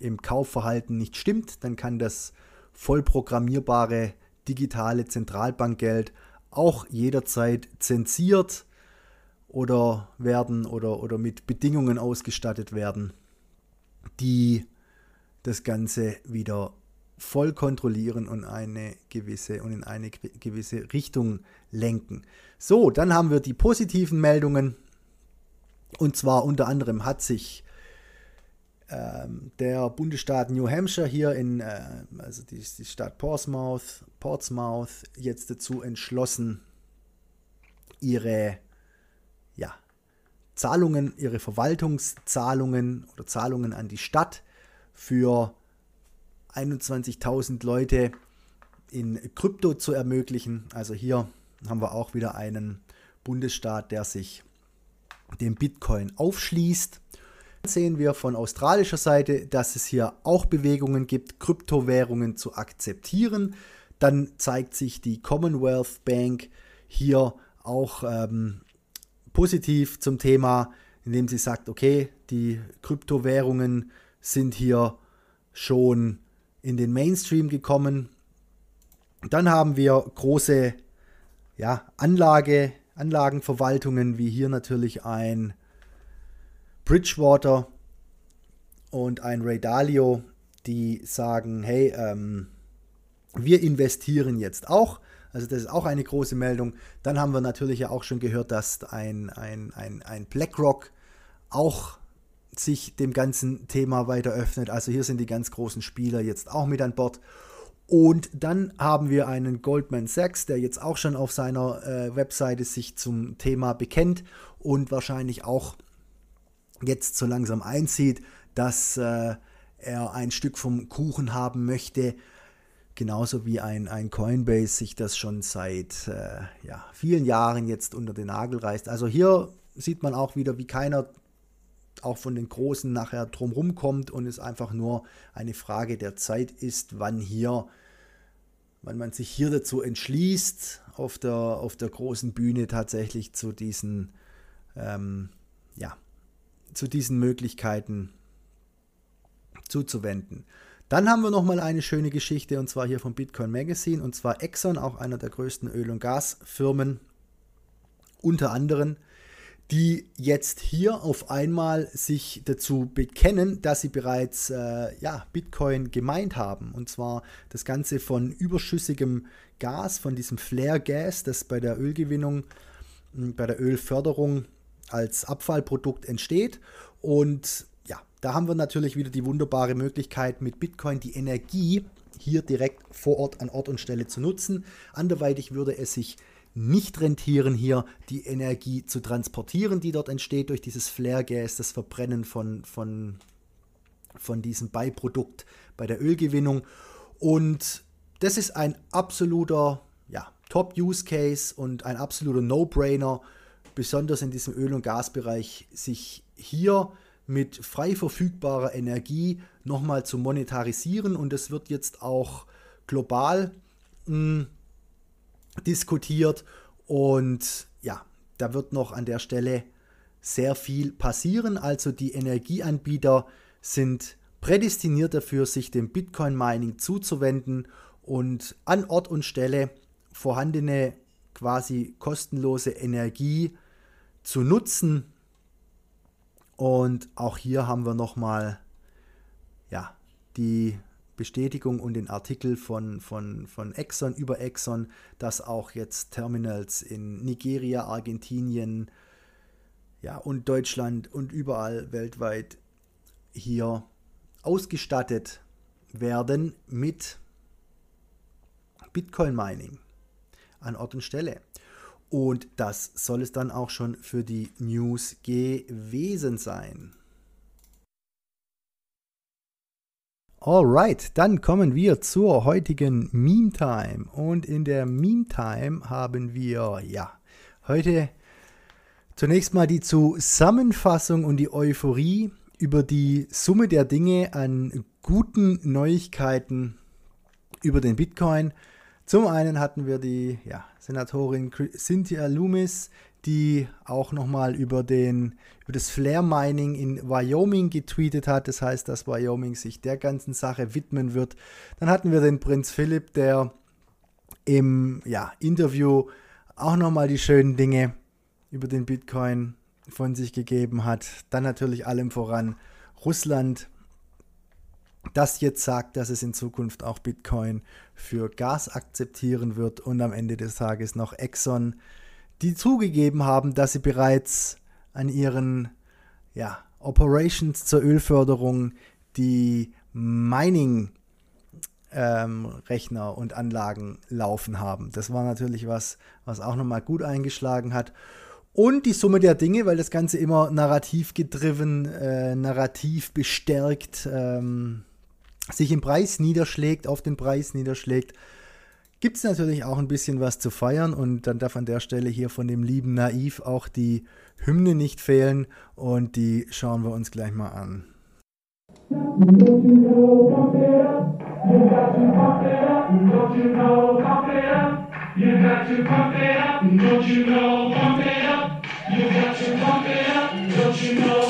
im Kaufverhalten nicht stimmt, dann kann das vollprogrammierbare digitale Zentralbankgeld auch jederzeit zensiert oder werden oder, oder mit Bedingungen ausgestattet werden, die das Ganze wieder voll kontrollieren und eine gewisse und in eine gewisse Richtung lenken. So, dann haben wir die positiven Meldungen. Und zwar unter anderem hat sich ähm, der Bundesstaat New Hampshire hier in, äh, also die, die Stadt Portsmouth, Portsmouth jetzt dazu entschlossen, ihre ja, Zahlungen, ihre Verwaltungszahlungen oder Zahlungen an die Stadt für 21.000 Leute in Krypto zu ermöglichen. Also hier haben wir auch wieder einen Bundesstaat, der sich dem Bitcoin aufschließt. Dann sehen wir von australischer Seite, dass es hier auch Bewegungen gibt, Kryptowährungen zu akzeptieren. Dann zeigt sich die Commonwealth Bank hier auch ähm, positiv zum Thema, indem sie sagt, okay, die Kryptowährungen sind hier schon in den Mainstream gekommen. Dann haben wir große ja, Anlage, Anlagenverwaltungen, wie hier natürlich ein Bridgewater und ein Ray Dalio, die sagen, hey, ähm, wir investieren jetzt auch. Also das ist auch eine große Meldung. Dann haben wir natürlich ja auch schon gehört, dass ein, ein, ein, ein BlackRock auch sich dem ganzen Thema weiter öffnet. Also hier sind die ganz großen Spieler jetzt auch mit an Bord. Und dann haben wir einen Goldman Sachs, der jetzt auch schon auf seiner äh, Webseite sich zum Thema bekennt und wahrscheinlich auch jetzt so langsam einzieht, dass äh, er ein Stück vom Kuchen haben möchte. Genauso wie ein, ein Coinbase sich das schon seit äh, ja, vielen Jahren jetzt unter den Nagel reißt. Also hier sieht man auch wieder, wie keiner auch von den Großen nachher drumherum kommt und es einfach nur eine Frage der Zeit ist, wann hier, wann man sich hier dazu entschließt, auf der, auf der großen Bühne tatsächlich zu diesen, ähm, ja, zu diesen Möglichkeiten zuzuwenden. Dann haben wir nochmal eine schöne Geschichte und zwar hier vom Bitcoin Magazine und zwar Exxon, auch einer der größten Öl- und Gasfirmen, unter anderem die jetzt hier auf einmal sich dazu bekennen, dass sie bereits äh, ja, Bitcoin gemeint haben. Und zwar das Ganze von überschüssigem Gas, von diesem Flare-Gas, das bei der Ölgewinnung, hm, bei der Ölförderung als Abfallprodukt entsteht. Und ja, da haben wir natürlich wieder die wunderbare Möglichkeit, mit Bitcoin die Energie hier direkt vor Ort an Ort und Stelle zu nutzen. Anderweitig würde es sich nicht rentieren, hier die Energie zu transportieren, die dort entsteht durch dieses Flare-Gas, das Verbrennen von, von, von diesem Beiprodukt bei der Ölgewinnung. Und das ist ein absoluter ja, Top-Use-Case und ein absoluter No-Brainer, besonders in diesem Öl- und Gasbereich, sich hier mit frei verfügbarer Energie nochmal zu monetarisieren. Und das wird jetzt auch global mh, hm, diskutiert. Und ja, da wird noch an der Stelle sehr viel passieren. Also die Energieanbieter sind prädestiniert dafür, sich dem Bitcoin-Mining zuzuwenden und an Ort und Stelle vorhandene quasi kostenlose Energie zu nutzen. Und auch hier haben wir nochmal ja, die Bestätigung und den Artikel von, von, von Exxon über Exxon, dass auch jetzt Terminals in Nigeria, Argentinien ja, und Deutschland und überall weltweit hier ausgestattet werden mit Bitcoin Mining an Ort und Stelle. Und das soll es dann auch schon für die News gewesen sein. Alright, dann kommen wir zur heutigen Meme Time. Und in der Meme Time haben wir, ja, heute zunächst mal die Zusammenfassung und die Euphorie über die Summe der Dinge an guten Neuigkeiten über den Bitcoin. Zum einen hatten wir die ja, Senatorin Cynthia Loomis, die auch nochmal über, über das Flare Mining in Wyoming getweetet hat. Das heißt, dass Wyoming sich der ganzen Sache widmen wird. Dann hatten wir den Prinz Philipp, der im ja, Interview auch nochmal die schönen Dinge über den Bitcoin von sich gegeben hat. Dann natürlich allem voran Russland, das jetzt sagt, dass es in Zukunft auch Bitcoin für Gas akzeptieren wird und am Ende des Tages noch Exxon, die zugegeben haben, dass sie bereits an ihren ja, Operations zur Ölförderung die Mining ähm, und Anlagen laufen haben. Das war natürlich was, was auch nochmal gut eingeschlagen hat. Und die Summe der Dinge, weil das Ganze immer narrativ gedriven, äh, narrativ bestärkt, ähm, sich im Preis niederschlägt, auf den Preis niederschlägt, gibt es natürlich auch ein bisschen was zu feiern und dann darf an der Stelle hier von dem lieben Naiv auch die Hymne nicht fehlen und die schauen wir uns gleich mal an. You got to pump it up. Don't you know,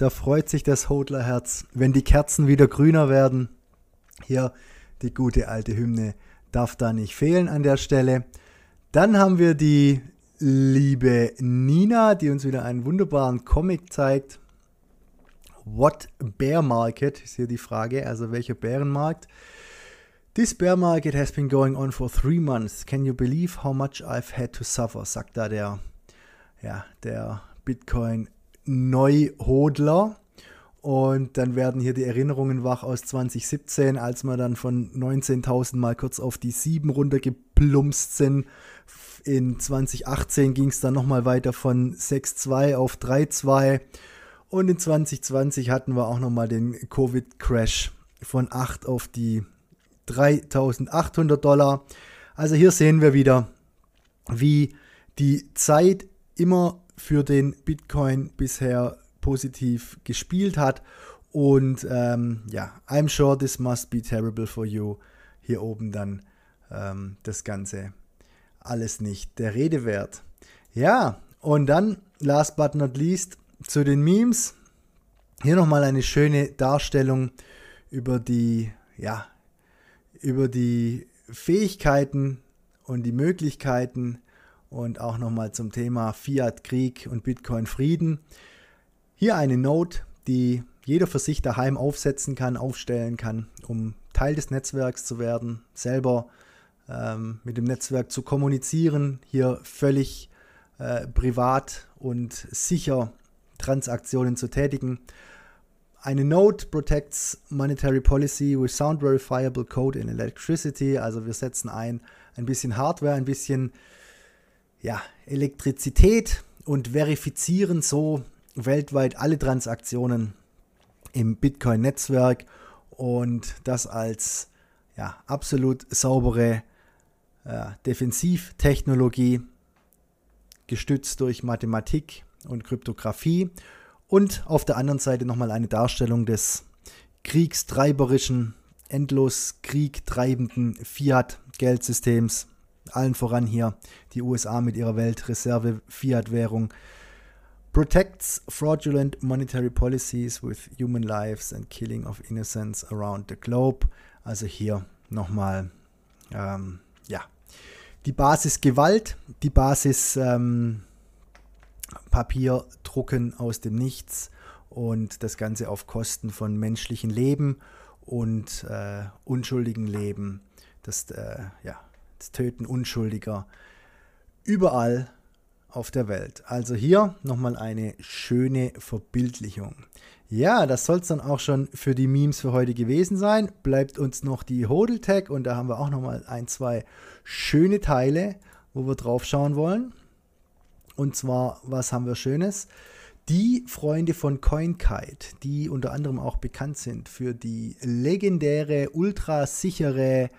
da freut sich das Hodlerherz, wenn die Kerzen wieder grüner werden. Hier die gute alte Hymne darf da nicht fehlen an der Stelle. Dann haben wir die liebe Nina, die uns wieder einen wunderbaren Comic zeigt. What Bear Market ist hier die Frage, also welcher Bärenmarkt. This bear market has been going on for three months. Can you believe how much I've had to suffer? sagt da der, ja, der Bitcoin Neuhodler. Und dann werden hier die Erinnerungen wach aus 2017, als wir dann von 19.000 mal kurz auf die 7 runtergeplumpst sind. In 2018 ging es dann nochmal weiter von 6.2 auf 3.2. Und in 2020 hatten wir auch nochmal den Covid-Crash von 8 auf die 3.800 Dollar. Also hier sehen wir wieder, wie die Zeit immer für den Bitcoin bisher positiv gespielt hat. Und ähm, ja, I'm sure this must be terrible for you. Hier oben dann ähm, das Ganze alles nicht der Rede wert. Ja, und dann, last but not least, zu den Memes. Hier nochmal eine schöne Darstellung über die, ja, über die Fähigkeiten und die Möglichkeiten und auch nochmal zum Thema Fiat-Krieg und Bitcoin-Frieden. Hier eine Note, die jeder für sich daheim aufsetzen kann, aufstellen kann, um Teil des Netzwerks zu werden, selber ähm, mit dem Netzwerk zu kommunizieren, hier völlig äh, privat und sicher Transaktionen zu tätigen. Eine Note protects monetary policy with sound verifiable code in electricity. Also wir setzen ein ein bisschen Hardware, ein bisschen ja, Elektrizität und verifizieren so weltweit alle Transaktionen im Bitcoin-Netzwerk und das als ja, absolut saubere äh, Defensivtechnologie, gestützt durch Mathematik und Kryptographie. Und auf der anderen Seite nochmal eine Darstellung des kriegstreiberischen, endlos kriegtreibenden Fiat-Geldsystems allen voran hier die USA mit ihrer Weltreserve-Fiat-Währung. Protects fraudulent monetary policies with human lives and killing of innocents around the globe. Also hier nochmal, ähm, ja, die Basis Gewalt, die Basis ähm, Papierdrucken aus dem Nichts und das Ganze auf Kosten von menschlichen Leben und äh, unschuldigen Leben. Das, äh, ja, das Töten Unschuldiger überall auf der Welt. Also hier nochmal eine schöne Verbildlichung. Ja, das soll es dann auch schon für die Memes für heute gewesen sein. Bleibt uns noch die Hodel-Tag und da haben wir auch nochmal ein, zwei schöne Teile, wo wir drauf schauen wollen. Und zwar, was haben wir Schönes? Die Freunde von CoinKite, die unter anderem auch bekannt sind für die legendäre, ultrasichere,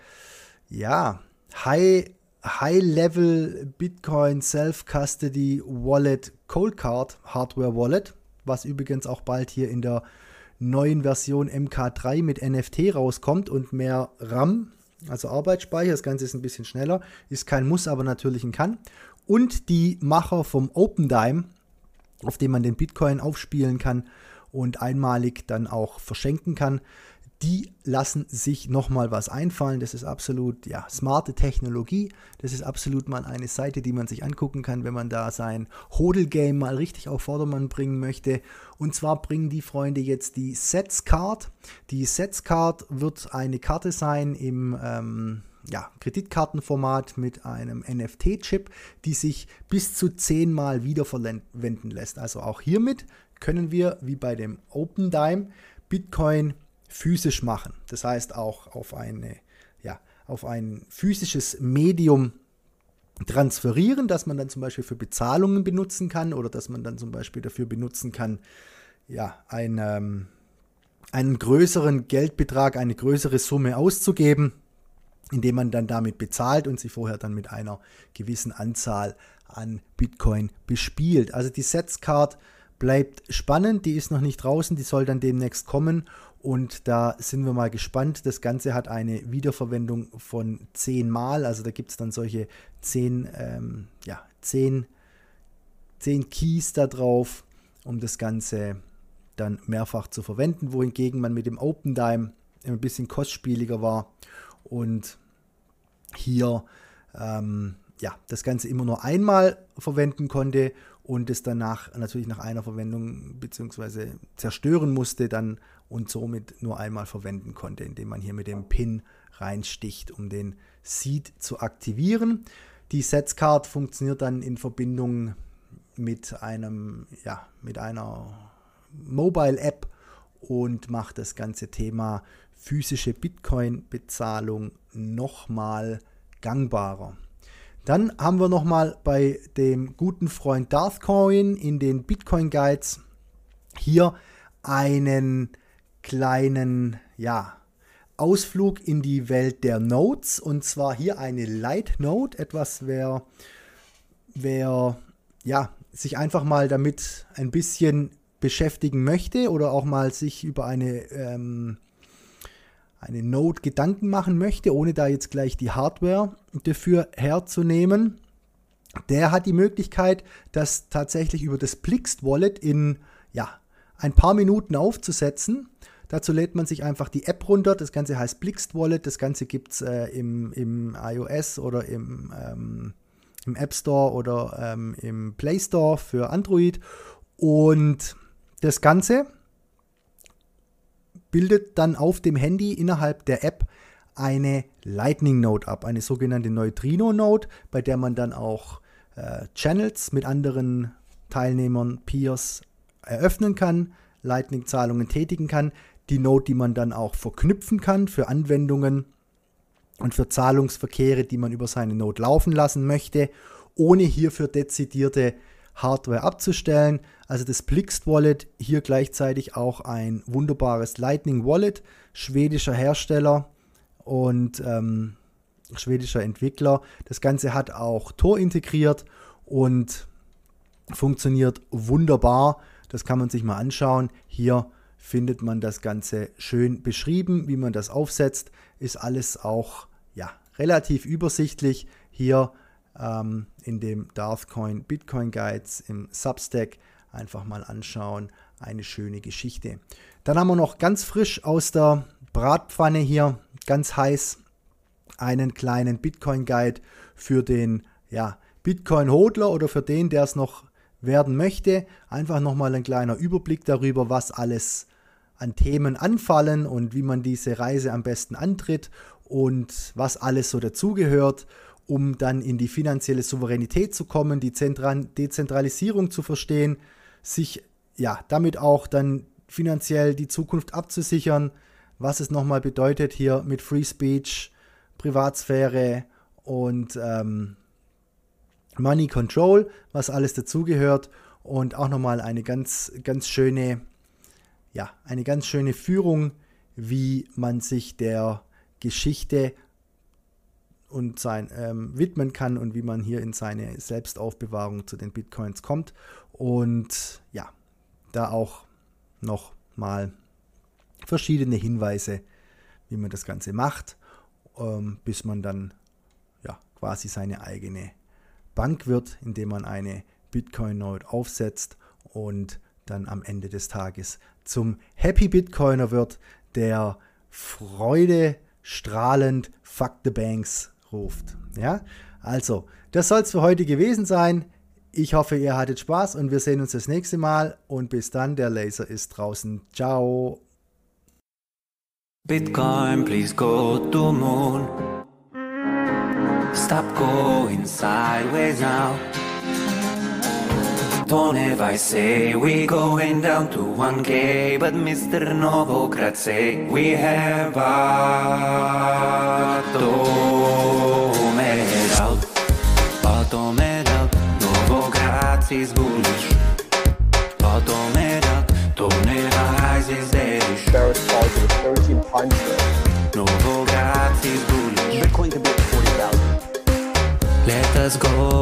ja, High, High-Level Bitcoin Self-Custody Wallet Cold Card Hardware Wallet, was übrigens auch bald hier in der neuen Version MK3 mit NFT rauskommt und mehr RAM, also Arbeitsspeicher. Das Ganze ist ein bisschen schneller, ist kein Muss, aber natürlich ein Kann. Und die Macher vom OpenDime, auf dem man den Bitcoin aufspielen kann und einmalig dann auch verschenken kann die lassen sich nochmal was einfallen. Das ist absolut ja, smarte Technologie. Das ist absolut mal eine Seite, die man sich angucken kann, wenn man da sein Hodel-Game mal richtig auf Vordermann bringen möchte. Und zwar bringen die Freunde jetzt die Sets Card. Die Sets Card wird eine Karte sein im ähm, ja, Kreditkartenformat mit einem NFT-Chip, die sich bis zu zehnmal wiederverwenden lässt. Also auch hiermit können wir, wie bei dem Open Dime, Bitcoin physisch machen. Das heißt auch auf, eine, ja, auf ein physisches Medium transferieren, das man dann zum Beispiel für Bezahlungen benutzen kann oder dass man dann zum Beispiel dafür benutzen kann, ja, ein, ähm, einen größeren Geldbetrag, eine größere Summe auszugeben, indem man dann damit bezahlt und sie vorher dann mit einer gewissen Anzahl an Bitcoin bespielt. Also die Sets Card bleibt spannend. Die ist noch nicht draußen, die soll dann demnächst kommen. Und da sind wir mal gespannt. Das Ganze hat eine Wiederverwendung von 10 Mal. Also da gibt es dann solche 10, ähm, ja, 10, 10 Keys da drauf, um das Ganze dann mehrfach zu verwenden. Wohingegen man mit dem Open Dime ein bisschen kostspieliger war und hier ähm, ja, das Ganze immer nur einmal verwenden konnte und es danach natürlich nach einer Verwendung bzw. zerstören musste dann und somit nur einmal verwenden konnte, indem man hier mit dem Pin reinsticht, um den Seed zu aktivieren. Die Sets Card funktioniert dann in Verbindung mit einem, ja, mit einer Mobile App und macht das ganze Thema physische Bitcoin-Bezahlung nochmal gangbarer. Dann haben wir nochmal bei dem guten Freund Darthcoin in den Bitcoin Guides hier einen kleinen ja, Ausflug in die Welt der Nodes. Und zwar hier eine Light Node, etwas wer, wer ja, sich einfach mal damit ein bisschen beschäftigen möchte oder auch mal sich über eine ähm, eine Node Gedanken machen möchte, ohne da jetzt gleich die Hardware dafür herzunehmen, der hat die Möglichkeit, das tatsächlich über das Plixt Wallet in ja, ein paar Minuten aufzusetzen. Dazu lädt man sich einfach die App runter. Das Ganze heißt Plixt Wallet. Das Ganze gibt es äh, im, im iOS oder im, ähm, im App Store oder ähm, im Play Store für Android. Und das Ganze bildet dann auf dem Handy innerhalb der App eine Lightning Node ab, eine sogenannte Neutrino Node, bei der man dann auch äh, Channels mit anderen Teilnehmern, Peers eröffnen kann, Lightning-Zahlungen tätigen kann, die Node, die man dann auch verknüpfen kann für Anwendungen und für Zahlungsverkehre, die man über seine Node laufen lassen möchte, ohne hierfür dezidierte Hardware abzustellen. Also das Plixt Wallet, hier gleichzeitig auch ein wunderbares Lightning Wallet, schwedischer Hersteller und ähm, schwedischer Entwickler. Das Ganze hat auch Tor integriert und funktioniert wunderbar. Das kann man sich mal anschauen. Hier findet man das Ganze schön beschrieben, wie man das aufsetzt. Ist alles auch ja, relativ übersichtlich. Hier ähm, in dem Darthcoin Bitcoin Guides im Substack einfach mal anschauen. Eine schöne Geschichte. Dann haben wir noch ganz frisch aus der Bratpfanne hier, ganz heiß, einen kleinen Bitcoin Guide für den ja, Bitcoin Hodler oder für den, der es noch werden möchte. Einfach nochmal ein kleiner Überblick darüber, was alles an Themen anfallen und wie man diese Reise am besten antritt und was alles so dazugehört um dann in die finanzielle Souveränität zu kommen, die Zentral Dezentralisierung zu verstehen, sich ja damit auch dann finanziell die Zukunft abzusichern, was es nochmal bedeutet hier mit Free Speech, Privatsphäre und ähm, Money Control, was alles dazugehört und auch nochmal eine ganz, ganz schöne, ja, eine ganz schöne Führung, wie man sich der Geschichte und sein ähm, widmen kann und wie man hier in seine Selbstaufbewahrung zu den Bitcoins kommt. Und ja, da auch noch mal verschiedene Hinweise, wie man das Ganze macht, ähm, bis man dann ja quasi seine eigene Bank wird, indem man eine Bitcoin-Node aufsetzt und dann am Ende des Tages zum Happy Bitcoiner wird, der Freude strahlend Fuck the Banks ruft. Ja, also, das soll es für heute gewesen sein. Ich hoffe, ihr hattet Spaß und wir sehen uns das nächste Mal. Und bis dann, der Laser ist draußen. Ciao. Bitcoin, please go to moon. Stop going sideways now. Don't ever say we going down to 1k, but Mr. Novokrat say we have Atomeral. Novokrat si zbuliš. Atomeral, to ne rajzi zdeliš. Barrett calls it a 13 puncher. Novokrat si zbuliš. Bitcoin can be at 40,000. Let us go